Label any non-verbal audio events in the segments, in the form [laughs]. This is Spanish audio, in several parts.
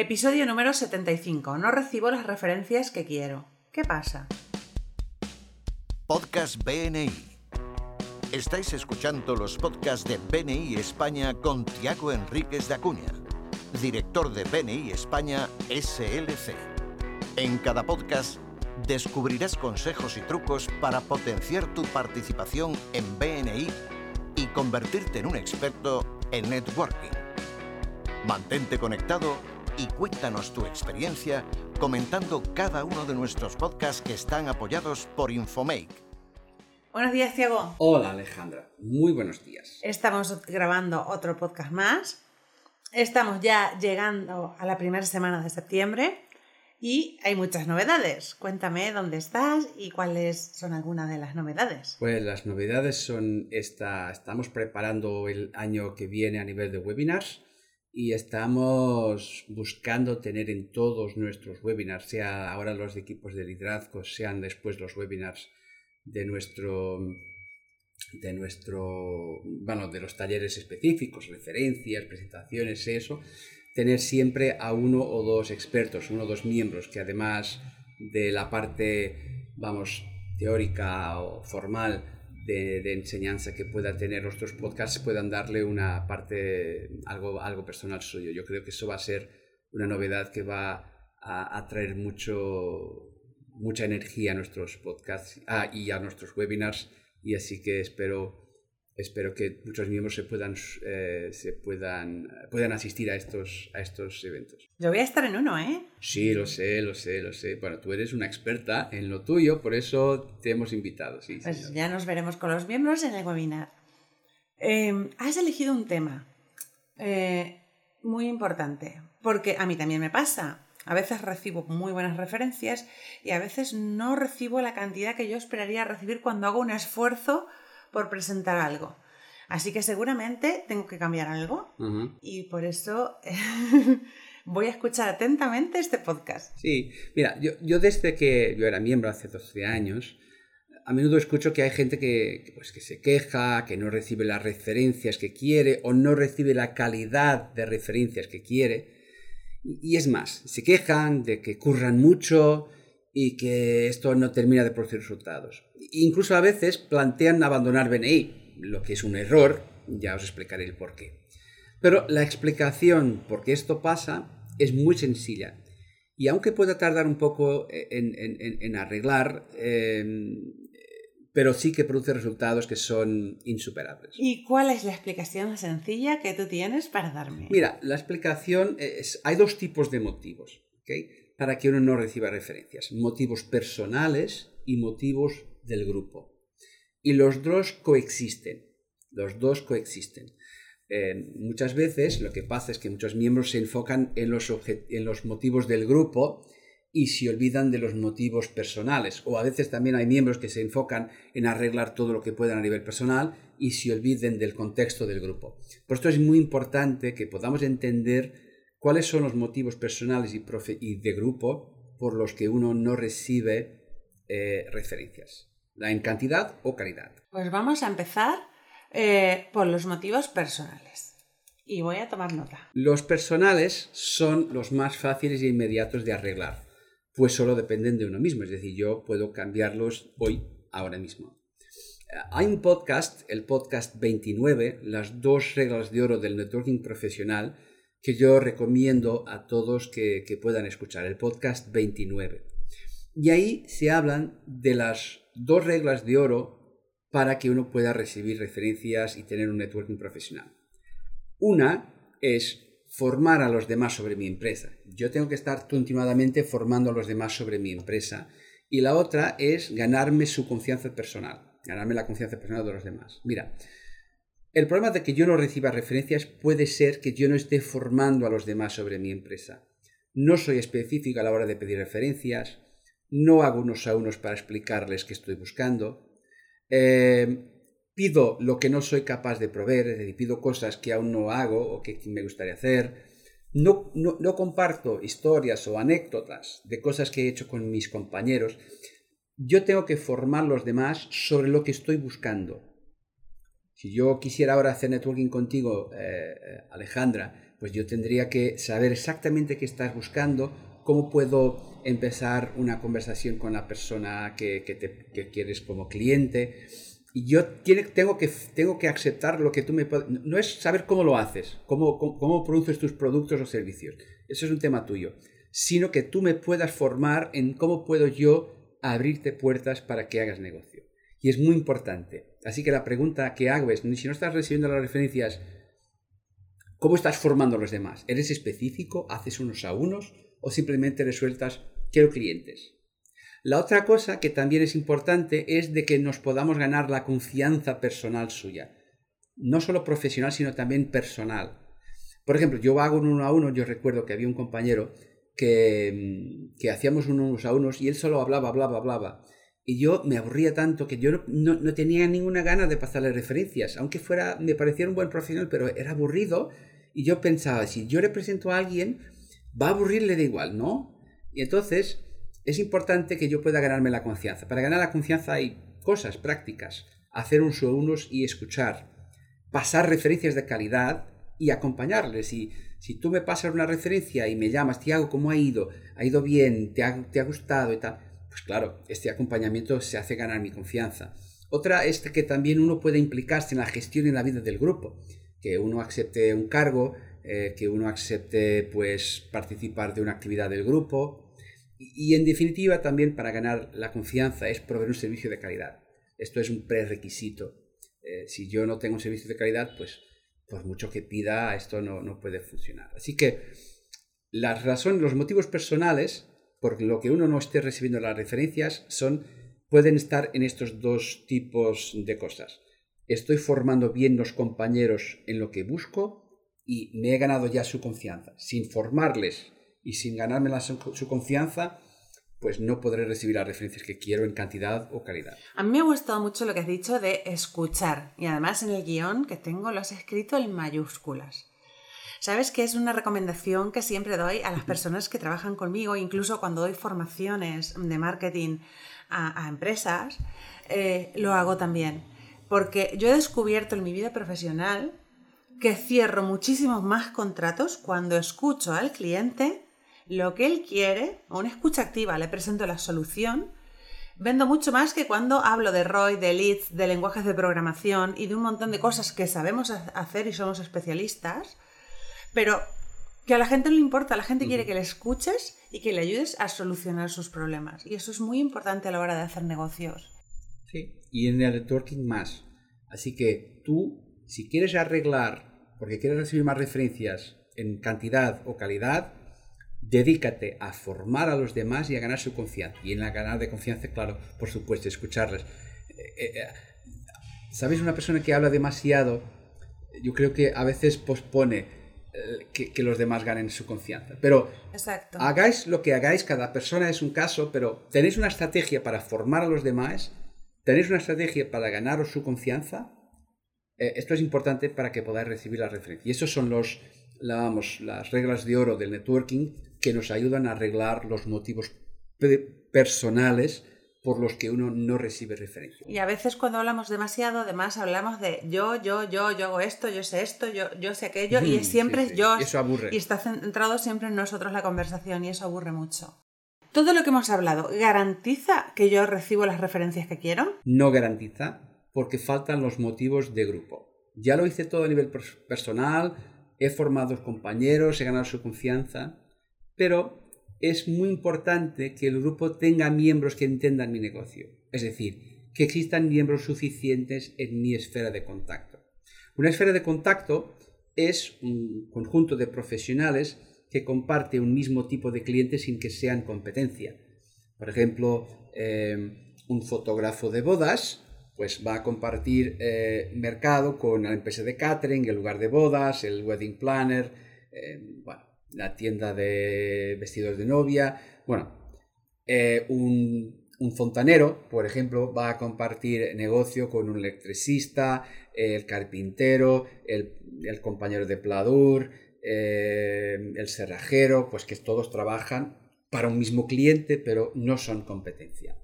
Episodio número 75. No recibo las referencias que quiero. ¿Qué pasa? Podcast BNI. Estáis escuchando los podcasts de BNI España con Tiago Enríquez de Acuña, director de BNI España SLC. En cada podcast descubrirás consejos y trucos para potenciar tu participación en BNI y convertirte en un experto en networking. Mantente conectado y cuéntanos tu experiencia comentando cada uno de nuestros podcasts que están apoyados por Infomake. Buenos días, Tiago. Hola, Alejandra. Muy buenos días. Estamos grabando otro podcast más. Estamos ya llegando a la primera semana de septiembre y hay muchas novedades. Cuéntame dónde estás y cuáles son algunas de las novedades. Pues las novedades son esta, estamos preparando el año que viene a nivel de webinars y estamos buscando tener en todos nuestros webinars, sea ahora los de equipos de liderazgo, sean después los webinars de nuestro de nuestro bueno de los talleres específicos referencias presentaciones eso tener siempre a uno o dos expertos uno o dos miembros que además de la parte vamos teórica o formal de, enseñanza que pueda tener nuestros podcasts puedan darle una parte, algo, algo personal suyo. Yo creo que eso va a ser una novedad que va a, traer mucho, mucha energía a nuestros podcasts ah, y a nuestros webinars y así que espero espero que muchos miembros se puedan, eh, se puedan, puedan asistir a estos, a estos eventos. Yo voy a estar en uno, ¿eh? Sí, lo sé, lo sé, lo sé. Bueno, tú eres una experta en lo tuyo, por eso te hemos invitado. Sí, pues ya nos veremos con los miembros en el webinar. Em, has elegido un tema eh, muy importante, porque a mí también me pasa. A veces recibo muy buenas referencias y a veces no recibo la cantidad que yo esperaría recibir cuando hago un esfuerzo por presentar algo. Así que seguramente tengo que cambiar algo y por eso [laughs] voy a escuchar atentamente este podcast. Sí, mira, yo, desde que yo era miembro hace 12 años, a menudo escucho que hay gente que, pues, que se queja, que no recibe las referencias que quiere o no recibe la calidad de referencias que quiere. Y, y es más, se quejan de que curran mucho y que esto no termina de producir resultados. Incluso a veces plantean abandonar BNI, lo que es un error, ya os explicaré el por qué. Pero la explicación por qué esto pasa es muy sencilla. Y aunque pueda tardar un poco en, arreglar, em, pero sí que produce resultados que son insuperables. ¿Y cuál es la explicación sencilla que tú tienes para darme? Mira, la explicación es, hay dos tipos de motivos. ¿okay? para que uno no reciba referencias. Motivos personales y motivos del grupo. Y los dos coexisten. Los dos coexisten. Eh, muchas veces lo que pasa es que muchos miembros se enfocan en los, en los motivos del grupo y se olvidan de los motivos personales. O a veces también hay miembros que se enfocan en arreglar todo lo que puedan a nivel personal y se olviden del contexto del grupo. Por esto es muy importante que podamos entender ¿Cuáles son los motivos personales y, de grupo por los que uno no recibe eh, referencias? ¿La en cantidad o calidad? Pues vamos a empezar eh, por los motivos personales. Y voy a tomar nota. Los personales son los más fáciles e inmediatos de arreglar, pues solo dependen de uno mismo, es decir, yo puedo cambiarlos hoy, ahora mismo. Hay un podcast, el podcast 29, las dos reglas de oro del networking profesional, que yo recomiendo a todos que, puedan escuchar, el podcast 29. Y ahí se hablan de las dos reglas de oro para que uno pueda recibir referencias y tener un networking profesional. Una es formar a los demás sobre mi empresa. Yo tengo que estar continuamente formando a los demás sobre mi empresa. Y la otra es ganarme su confianza personal, ganarme la confianza personal de los demás. Mira, el problema de que yo no reciba referencias puede ser que yo no esté formando a los demás sobre mi empresa. No soy específico a la hora de pedir referencias, no hago unos a unos para explicarles qué estoy buscando, eh, pido lo que no soy capaz de proveer, es decir, pido cosas que aún no hago o que me gustaría hacer, no, no comparto historias o anécdotas de cosas que he hecho con mis compañeros. Yo tengo que formar a los demás sobre lo que estoy buscando. Si yo quisiera ahora hacer networking contigo, eh, eh, Alejandra, pues yo tendría que saber exactamente qué estás buscando, cómo puedo empezar una conversación con la persona que, te, quieres como cliente. Y yo tengo, que, tengo que aceptar lo que tú me puedes... No es saber cómo lo haces, cómo, cómo produces tus productos o servicios. Eso es un tema tuyo. Sino que tú me puedas formar en cómo puedo yo abrirte puertas para que hagas negocio. Y es muy importante. Así que la pregunta que hago es, si no estás recibiendo las referencias, ¿cómo estás formando a los demás? ¿Eres específico? ¿Haces unos a unos? ¿O simplemente resueltas, quiero clientes? La otra cosa que también es importante es de que nos podamos ganar la confianza personal suya. No solo profesional, sino también personal. Por ejemplo, yo hago un uno a uno, yo recuerdo que había un compañero que, que hacíamos unos a unos y él solo hablaba, hablaba, hablaba. Y yo me aburría tanto que yo no, tenía ninguna gana de pasarle referencias, aunque fuera, me pareciera un buen profesional, pero era aburrido. Y yo pensaba, si yo le presento a alguien, va a aburrirle de igual, ¿no? Y entonces es importante que yo pueda ganarme la confianza. Para ganar la confianza hay cosas prácticas. Hacer un unos y escuchar. Pasar referencias de calidad y acompañarles. Y si tú me pasas una referencia y me llamas, Tiago, ¿cómo ha ido? ¿Ha ido bien? ¿Te ha, te ha gustado? Pues claro, este acompañamiento se hace ganar mi confianza. Otra es que también uno puede implicarse en la gestión y en la vida del grupo, que uno acepte un cargo, eh, que uno acepte pues participar de una actividad del grupo y, en definitiva también para ganar la confianza es proveer un servicio de calidad. Esto es un prerequisito. Eh, si yo no tengo un servicio de calidad, pues por mucho que pida, esto no, no puede funcionar. Así que las razones, los motivos personales por lo que uno no esté recibiendo las referencias son pueden estar en estos dos tipos de cosas. Estoy formando bien los compañeros en lo que busco y me he ganado ya su confianza. Sin formarles y sin ganarme su confianza, pues no podré recibir las referencias que quiero en cantidad o calidad. A mí me ha gustado mucho lo que has dicho de escuchar y además en el guion que tengo lo has escrito en mayúsculas. Sabes que es una recomendación que siempre doy a las personas que trabajan conmigo, incluso cuando doy formaciones de marketing a, empresas, eh, lo hago también. Porque yo he descubierto en mi vida profesional que cierro muchísimos más contratos cuando escucho al cliente lo que él quiere, o una escucha activa, le presento la solución. Vendo mucho más que cuando hablo de ROI, de leads, de lenguajes de programación y de un montón de cosas que sabemos hacer y somos especialistas, pero que a la gente no le importa, la gente quiere que le escuches y que le ayudes a solucionar sus problemas. Y eso es muy importante a la hora de hacer negocios. Sí, y en el networking más. Así que tú, si quieres arreglar, porque quieres recibir más referencias en cantidad o calidad, dedícate a formar a los demás y a ganar su confianza. Y en la ganar de confianza, claro, por supuesto, escucharles. Eh, eh, eh, ¿Sabes? Una persona que habla demasiado, yo creo que a veces pospone que, los demás ganen su confianza. Pero hagáis lo que hagáis, cada persona es un caso, pero tenéis una estrategia para formar a los demás, tenéis una estrategia para ganaros su confianza. Eh, esto es importante para que podáis recibir la referencia. Y esos son los, las reglas de oro del networking que nos ayudan a arreglar los motivos personales por los que uno no recibe referencia. Y a veces cuando hablamos demasiado, además hablamos de yo, yo, yo, yo hago esto, yo sé esto, yo, yo sé aquello, y siempre es yo. Eso aburre. Y está centrado siempre en nosotros la conversación, y eso aburre mucho. ¿Todo lo que hemos hablado garantiza que yo recibo las referencias que quiero? No garantiza, porque faltan los motivos de grupo. Ya lo hice todo a nivel personal, he formado compañeros, he ganado su confianza, pero es muy importante que el grupo tenga miembros que entiendan mi negocio. Es decir, que existan miembros suficientes en mi esfera de contacto. Una esfera de contacto es un conjunto de profesionales que comparte un mismo tipo de clientes sin que sean competencia. Por ejemplo, eh, un fotógrafo de bodas pues va a compartir eh, mercado con la empresa de catering, el lugar de bodas, el wedding planner, eh, bueno, la tienda de vestidos de novia. Bueno, eh, un, fontanero, por ejemplo, va a compartir negocio con un electricista, el carpintero, el, compañero de pladur, el cerrajero, pues que todos trabajan para un mismo cliente, pero no son competencia.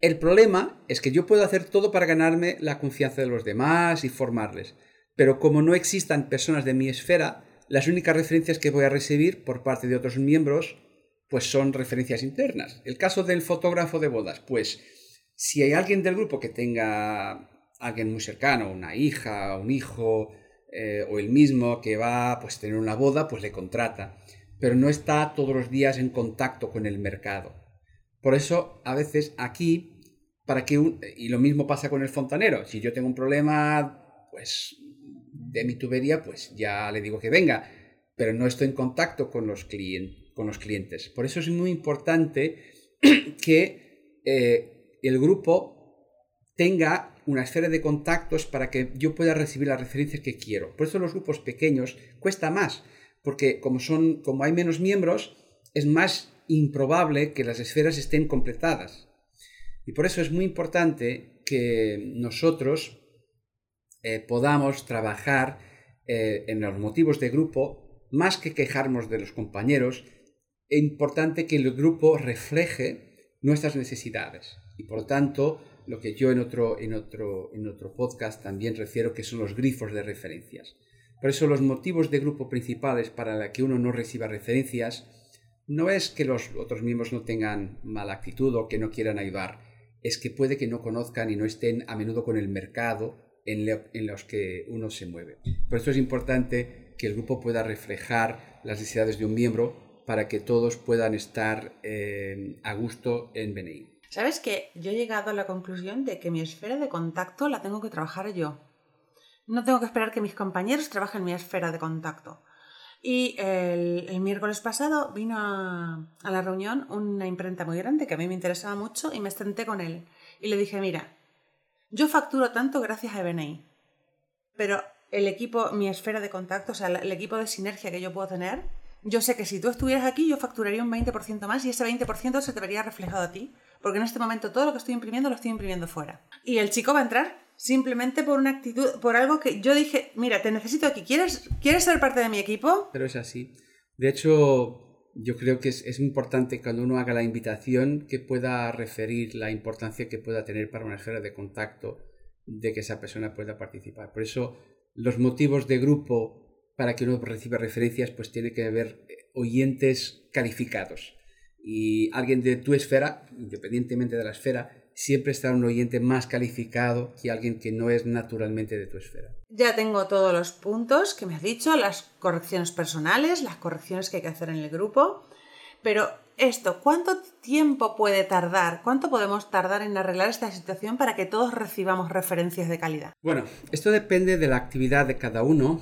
El problema es que yo puedo hacer todo para ganarme la confianza de los demás y formarles, pero como no existan personas de mi esfera, las únicas referencias que voy a recibir por parte de otros miembros pues son referencias internas. El caso del fotógrafo de bodas, pues si hay alguien del grupo que tenga alguien muy cercano, una hija, un hijo, eh, o el mismo que va pues tener una boda, pues le contrata, pero no está todos los días en contacto con el mercado. Por eso, a veces aquí, para que y lo mismo pasa con el fontanero, si yo tengo un problema, pues de mi tubería, pues ya le digo que venga, pero no estoy en contacto con los, con los clientes. Por eso es muy importante [clears throat] que eh, el grupo tenga una esfera de contactos para que yo pueda recibir las referencias que quiero. Por eso los grupos pequeños cuesta más, porque como, son, como hay menos miembros, es más improbable que las esferas estén completadas. Y por eso es muy importante que nosotros eh, podamos trabajar eh, en los motivos de grupo, más que quejarnos de los compañeros, es importante que el grupo refleje nuestras necesidades. Y por tanto, lo que yo en otro, en otro, en otro podcast también refiero que son los grifos de referencias. Por eso los motivos de grupo principales para la que uno no reciba referencias no es que los otros miembros no tengan mala actitud o que no quieran ayudar, es que puede que no conozcan y no estén a menudo con el mercado en, los que uno se mueve. Por eso es importante que el grupo pueda reflejar las necesidades de un miembro para que todos puedan estar eh, a gusto en BNI. ¿Sabes que yo he llegado a la conclusión de que mi esfera de contacto la tengo que trabajar yo? No tengo que esperar que mis compañeros trabajen mi esfera de contacto. Y el, miércoles pasado vino a, a, la reunión una imprenta muy grande que a mí me interesaba mucho y me senté con él. Y le dije, mira, yo facturo tanto gracias a BNI, pero el equipo, mi esfera de contacto, o sea, el equipo de sinergia que yo puedo tener, yo sé que si tú estuvieras aquí, yo facturaría un 20% más y ese 20% se te vería reflejado a ti, porque en este momento todo lo que estoy imprimiendo lo estoy imprimiendo fuera. Y el chico va a entrar simplemente por una actitud, por algo que yo dije, mira, te necesito aquí, ¿quieres, ¿quieres ser parte de mi equipo? Pero es así. De hecho, yo creo que es, es, importante cuando uno haga la invitación que pueda referir la importancia que pueda tener para una esfera de contacto de que esa persona pueda participar. Por eso los motivos de grupo para que uno reciba referencias pues tiene que haber eh, oyentes calificados. Y alguien de tu esfera, independientemente de la esfera, siempre estará un oyente más calificado que alguien que no es naturalmente de tu esfera. Ya tengo todos los puntos que me has dicho, las correcciones personales, las correcciones que hay que hacer en el grupo, pero esto, ¿cuánto tiempo puede tardar? ¿Cuánto podemos tardar en arreglar esta situación para que todos recibamos referencias de calidad? Bueno, esto depende de la actividad de cada uno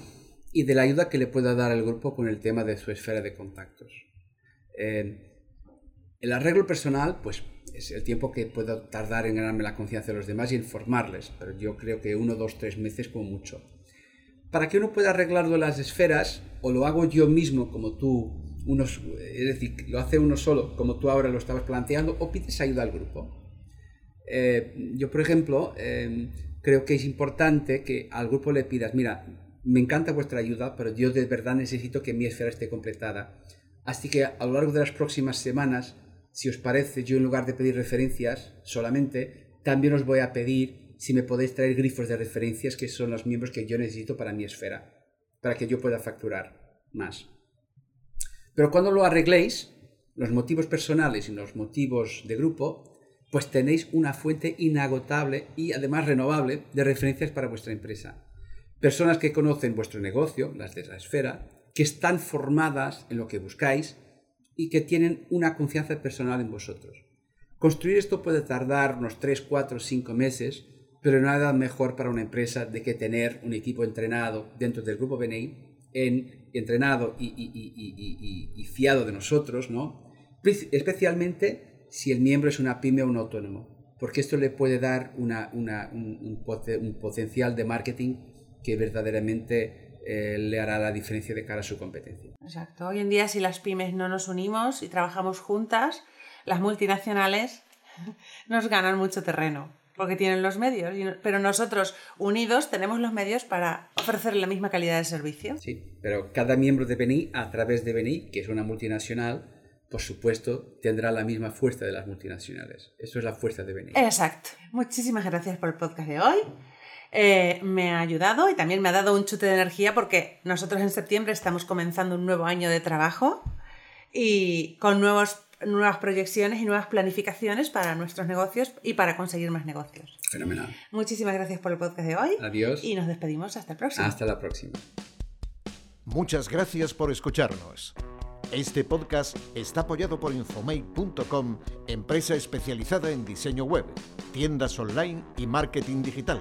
y de la ayuda que le pueda dar el grupo con el tema de su esfera de contactos. Eh, el arreglo personal, pues es el tiempo que puedo tardar en ganarme la confianza de los demás y informarles, pero yo creo que uno, dos, tres meses como mucho. Para que uno pueda arreglarlo en las esferas, o lo hago yo mismo como tú, unos, es decir, lo hace uno solo, como tú ahora lo estabas planteando, o pides ayuda al grupo. Eh, yo, por ejemplo, em, creo que es importante que al grupo le pidas, mira, me encanta vuestra ayuda, pero yo de verdad necesito que mi esfera esté completada. Así que a lo largo de las próximas semanas si os parece, yo en lugar de pedir referencias solamente, también os voy a pedir si me podéis traer grifos de referencias que son los miembros que yo necesito para mi esfera, para que yo pueda facturar más. Pero cuando lo arregléis, los motivos personales y los motivos de grupo, pues tenéis una fuente inagotable y además renovable de referencias para vuestra empresa. Personas que conocen vuestro negocio, las de la esfera, que están formadas en lo que buscáis y que tienen una confianza personal en vosotros. Construir esto puede tardar unos 3, 4, 5 meses, pero nada mejor para una empresa de que tener un equipo entrenado dentro del grupo BNI, en, entrenado y, fiado de nosotros, ¿no? especialmente si el miembro es una pyme o un autónomo, porque esto le puede dar un, un potencial de marketing que verdaderamente eh, le hará la diferencia de cara a su competencia. Exacto. Hoy en día si las pymes no nos unimos y trabajamos juntas, las multinacionales [laughs] nos ganan mucho terreno porque tienen los medios, pero nosotros unidos tenemos los medios para ofrecer la misma calidad de servicio. Sí, pero cada miembro de BNI, a través de BNI, que es una multinacional, por supuesto, tendrá la misma fuerza de las multinacionales. Eso es la fuerza de BNI. Exacto. Muchísimas gracias por el podcast de hoy. Eh, me ha ayudado y también me ha dado un chute de energía porque nosotros en septiembre estamos comenzando un nuevo año de trabajo y con nuevos, nuevas proyecciones y nuevas planificaciones para nuestros negocios y para conseguir más negocios. Fenomenal. Muchísimas gracias por el podcast de hoy. Adiós. Y nos despedimos hasta el próximo. Hasta la próxima. Muchas gracias por escucharnos. Este podcast está apoyado por Infomake.com, empresa especializada en diseño web, tiendas online y marketing digital.